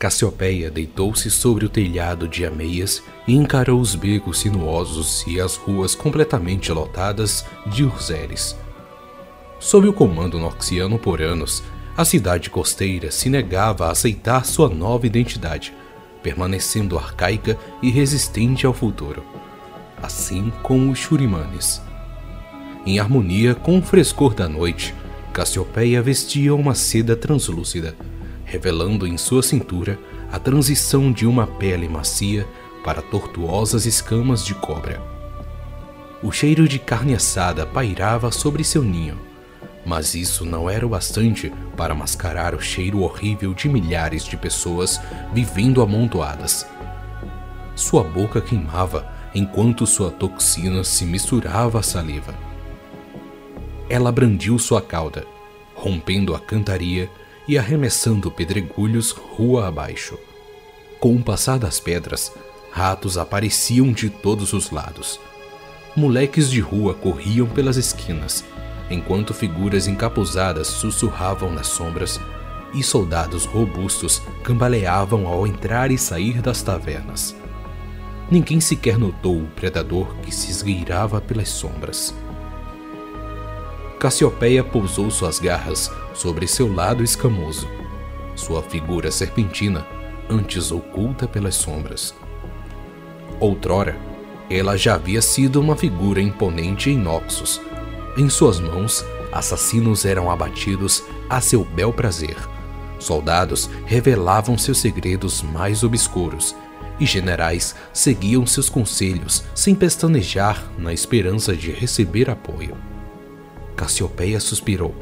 Cassiopeia deitou-se sobre o telhado de ameias e encarou os becos sinuosos e as ruas completamente lotadas de urzeres. Sob o comando noxiano por anos, a cidade costeira se negava a aceitar sua nova identidade, permanecendo arcaica e resistente ao futuro, assim como os Shurimanes. Em harmonia com o frescor da noite, Cassiopeia vestia uma seda translúcida, revelando em sua cintura a transição de uma pele macia para tortuosas escamas de cobra. O cheiro de carne assada pairava sobre seu ninho, mas isso não era o bastante para mascarar o cheiro horrível de milhares de pessoas vivendo amontoadas. Sua boca queimava enquanto sua toxina se misturava à saliva. Ela brandiu sua cauda, rompendo a cantaria e arremessando pedregulhos rua abaixo. Com o passar das pedras, ratos apareciam de todos os lados. Moleques de rua corriam pelas esquinas, enquanto figuras encapuzadas sussurravam nas sombras e soldados robustos cambaleavam ao entrar e sair das tavernas. Ninguém sequer notou o predador que se esgueirava pelas sombras. Cassiopeia pousou suas garras sobre seu lado escamoso, sua figura serpentina, antes oculta pelas sombras. Outrora, ela já havia sido uma figura imponente em Noxus. Em suas mãos, assassinos eram abatidos a seu bel prazer. Soldados revelavam seus segredos mais obscuros e generais seguiam seus conselhos sem pestanejar na esperança de receber apoio. Cassiopeia suspirou.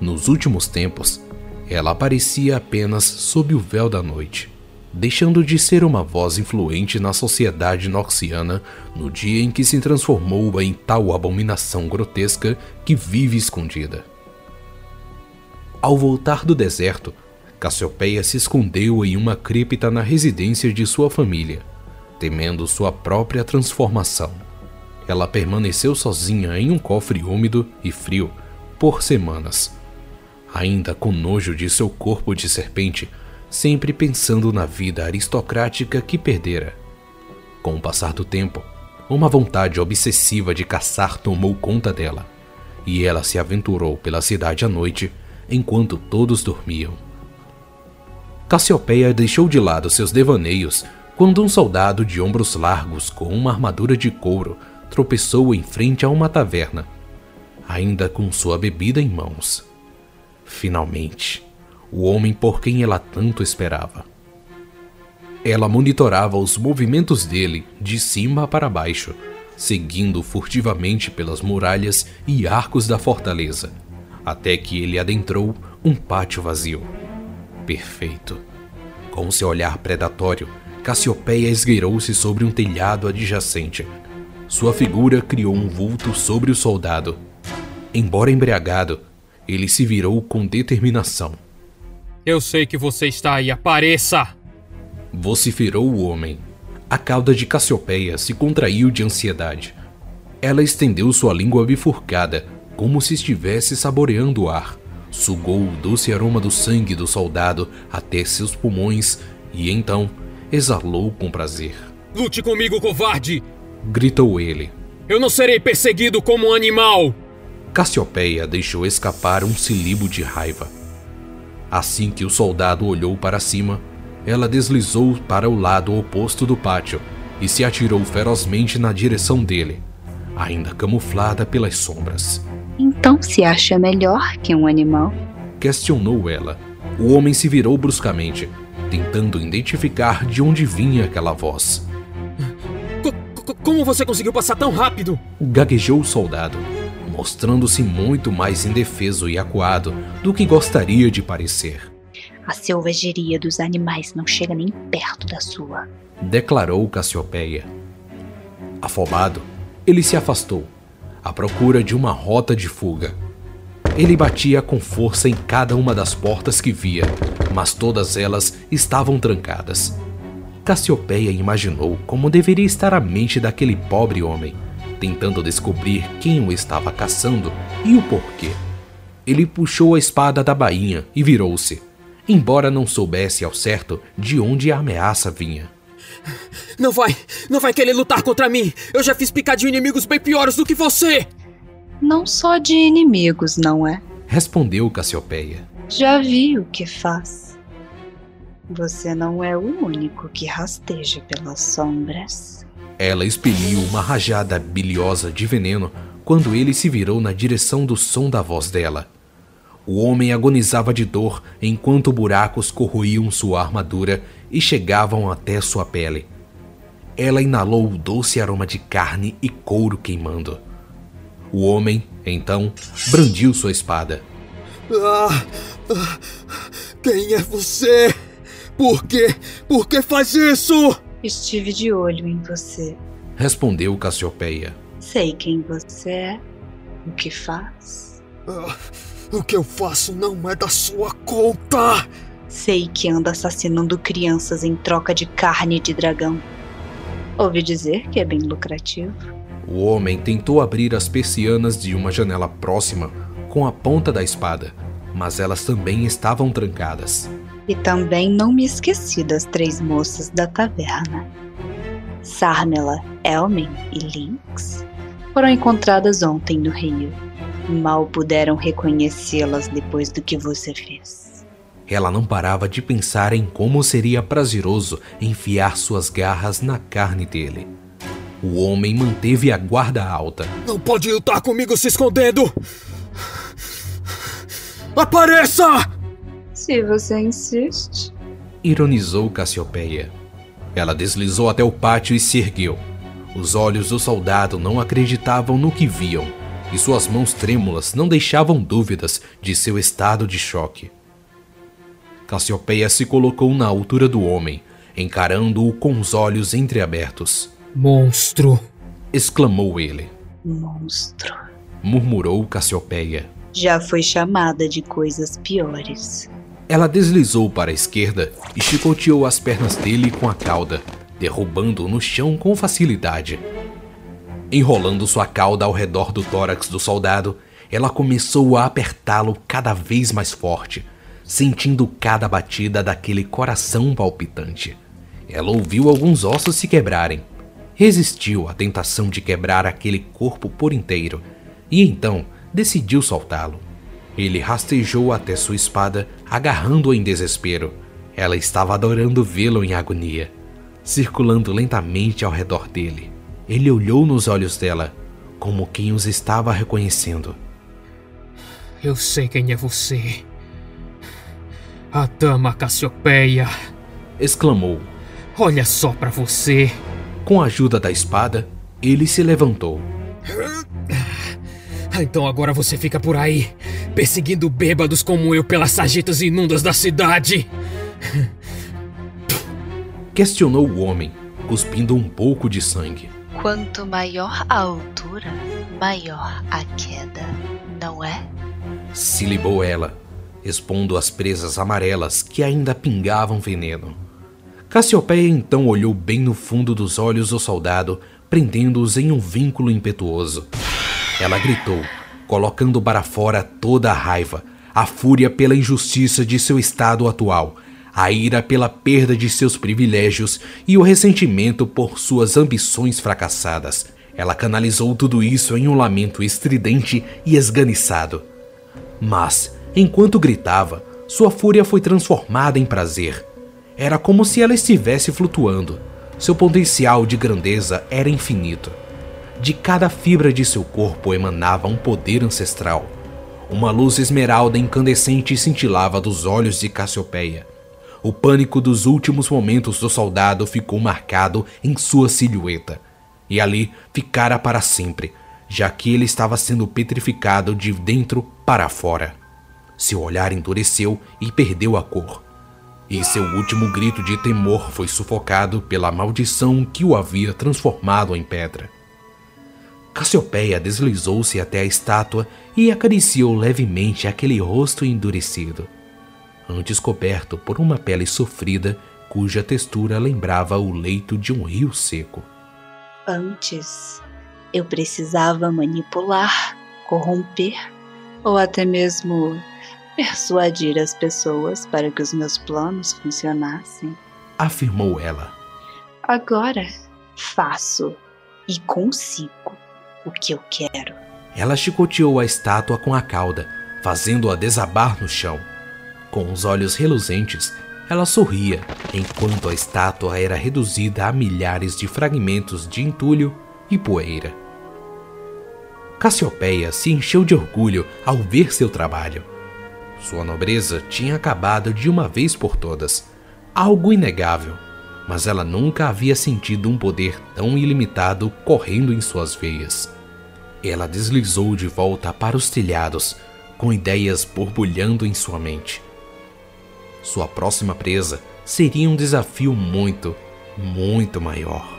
Nos últimos tempos, ela aparecia apenas sob o véu da noite, deixando de ser uma voz influente na sociedade noxiana no dia em que se transformou em tal abominação grotesca que vive escondida. Ao voltar do deserto, Cassiopeia se escondeu em uma cripta na residência de sua família, temendo sua própria transformação ela permaneceu sozinha em um cofre úmido e frio por semanas. Ainda com nojo de seu corpo de serpente, sempre pensando na vida aristocrática que perdera. Com o passar do tempo, uma vontade obsessiva de caçar tomou conta dela, e ela se aventurou pela cidade à noite enquanto todos dormiam. Cassiopeia deixou de lado seus devaneios quando um soldado de ombros largos com uma armadura de couro tropeçou em frente a uma taverna, ainda com sua bebida em mãos. Finalmente, o homem por quem ela tanto esperava. Ela monitorava os movimentos dele de cima para baixo, seguindo furtivamente pelas muralhas e arcos da fortaleza, até que ele adentrou um pátio vazio. Perfeito. Com seu olhar predatório, Cassiopeia esgueirou-se sobre um telhado adjacente, sua figura criou um vulto sobre o soldado. Embora embriagado, ele se virou com determinação. Eu sei que você está aí, apareça! Vociferou o homem. A cauda de Cassiopeia se contraiu de ansiedade. Ela estendeu sua língua bifurcada, como se estivesse saboreando o ar. Sugou o doce aroma do sangue do soldado até seus pulmões e então exalou com prazer. Lute comigo, covarde! Gritou ele. Eu não serei perseguido como um animal! Cassiopeia deixou escapar um silibo de raiva. Assim que o soldado olhou para cima, ela deslizou para o lado oposto do pátio e se atirou ferozmente na direção dele, ainda camuflada pelas sombras. Então se acha melhor que um animal? Questionou ela. O homem se virou bruscamente, tentando identificar de onde vinha aquela voz. Como você conseguiu passar tão rápido? Gaguejou o soldado, mostrando-se muito mais indefeso e acuado do que gostaria de parecer. A selvageria dos animais não chega nem perto da sua, declarou Cassiopeia. Afobado, ele se afastou, à procura de uma rota de fuga. Ele batia com força em cada uma das portas que via, mas todas elas estavam trancadas. Cassiopeia imaginou como deveria estar a mente daquele pobre homem, tentando descobrir quem o estava caçando e o porquê. Ele puxou a espada da bainha e virou-se. embora não soubesse ao certo de onde a ameaça vinha. Não vai! Não vai querer lutar contra mim! Eu já fiz picadinho inimigos bem piores do que você! Não só de inimigos, não é? Respondeu Cassiopeia. Já vi o que faz. Você não é o único que rasteja pelas sombras. Ela expeliu uma rajada biliosa de veneno quando ele se virou na direção do som da voz dela. O homem agonizava de dor enquanto buracos corroíam sua armadura e chegavam até sua pele. Ela inalou o doce aroma de carne e couro queimando. O homem, então, brandiu sua espada. Ah, ah, quem é você? Por quê? Por que faz isso? Estive de olho em você. Respondeu Cassiopeia. Sei quem você é, o que faz. Ah, o que eu faço não é da sua conta! Sei que anda assassinando crianças em troca de carne de dragão. Ouvi dizer que é bem lucrativo. O homem tentou abrir as persianas de uma janela próxima com a ponta da espada, mas elas também estavam trancadas. E também não me esqueci das três moças da taverna. Sarmela, Elmen e Lynx foram encontradas ontem no rio. Mal puderam reconhecê-las depois do que você fez. Ela não parava de pensar em como seria prazeroso enfiar suas garras na carne dele. O homem manteve a guarda alta. Não pode lutar comigo se escondendo! Apareça! Se você insiste. Ironizou Cassiopeia. Ela deslizou até o pátio e se ergueu. Os olhos do soldado não acreditavam no que viam, e suas mãos trêmulas não deixavam dúvidas de seu estado de choque. Cassiopeia se colocou na altura do homem, encarando-o com os olhos entreabertos. Monstro! exclamou ele. Monstro. Murmurou Cassiopeia. Já foi chamada de coisas piores. Ela deslizou para a esquerda e chicoteou as pernas dele com a cauda, derrubando-o no chão com facilidade. Enrolando sua cauda ao redor do tórax do soldado, ela começou a apertá-lo cada vez mais forte, sentindo cada batida daquele coração palpitante. Ela ouviu alguns ossos se quebrarem. Resistiu à tentação de quebrar aquele corpo por inteiro, e então decidiu soltá-lo. Ele rastejou até sua espada, agarrando-a em desespero. Ela estava adorando vê-lo em agonia. Circulando lentamente ao redor dele, ele olhou nos olhos dela, como quem os estava reconhecendo. Eu sei quem é você. A dama Cassiopeia! exclamou. Olha só para você! Com a ajuda da espada, ele se levantou. Então agora você fica por aí, perseguindo bêbados como eu pelas sarjetas imundas da cidade. Questionou o homem, cuspindo um pouco de sangue. Quanto maior a altura, maior a queda, não é? Silibou ela, expondo as presas amarelas que ainda pingavam veneno. Cassiopeia então olhou bem no fundo dos olhos do soldado, prendendo-os em um vínculo impetuoso. Ela gritou, colocando para fora toda a raiva, a fúria pela injustiça de seu estado atual, a ira pela perda de seus privilégios e o ressentimento por suas ambições fracassadas. Ela canalizou tudo isso em um lamento estridente e esganiçado. Mas, enquanto gritava, sua fúria foi transformada em prazer. Era como se ela estivesse flutuando. Seu potencial de grandeza era infinito. De cada fibra de seu corpo emanava um poder ancestral. Uma luz esmeralda incandescente cintilava dos olhos de Cassiopeia. O pânico dos últimos momentos do soldado ficou marcado em sua silhueta. E ali ficara para sempre, já que ele estava sendo petrificado de dentro para fora. Seu olhar endureceu e perdeu a cor. E seu último grito de temor foi sufocado pela maldição que o havia transformado em pedra. Cassiopeia deslizou-se até a estátua e acariciou levemente aquele rosto endurecido, antes coberto por uma pele sofrida cuja textura lembrava o leito de um rio seco. Antes, eu precisava manipular, corromper ou até mesmo persuadir as pessoas para que os meus planos funcionassem. Afirmou ela. Agora faço e consigo o que eu quero. Ela chicoteou a estátua com a cauda, fazendo-a desabar no chão. Com os olhos reluzentes, ela sorria enquanto a estátua era reduzida a milhares de fragmentos de entulho e poeira. Cassiopeia se encheu de orgulho ao ver seu trabalho. Sua nobreza tinha acabado de uma vez por todas, algo inegável, mas ela nunca havia sentido um poder tão ilimitado correndo em suas veias. Ela deslizou de volta para os telhados, com ideias borbulhando em sua mente. Sua próxima presa seria um desafio muito, muito maior.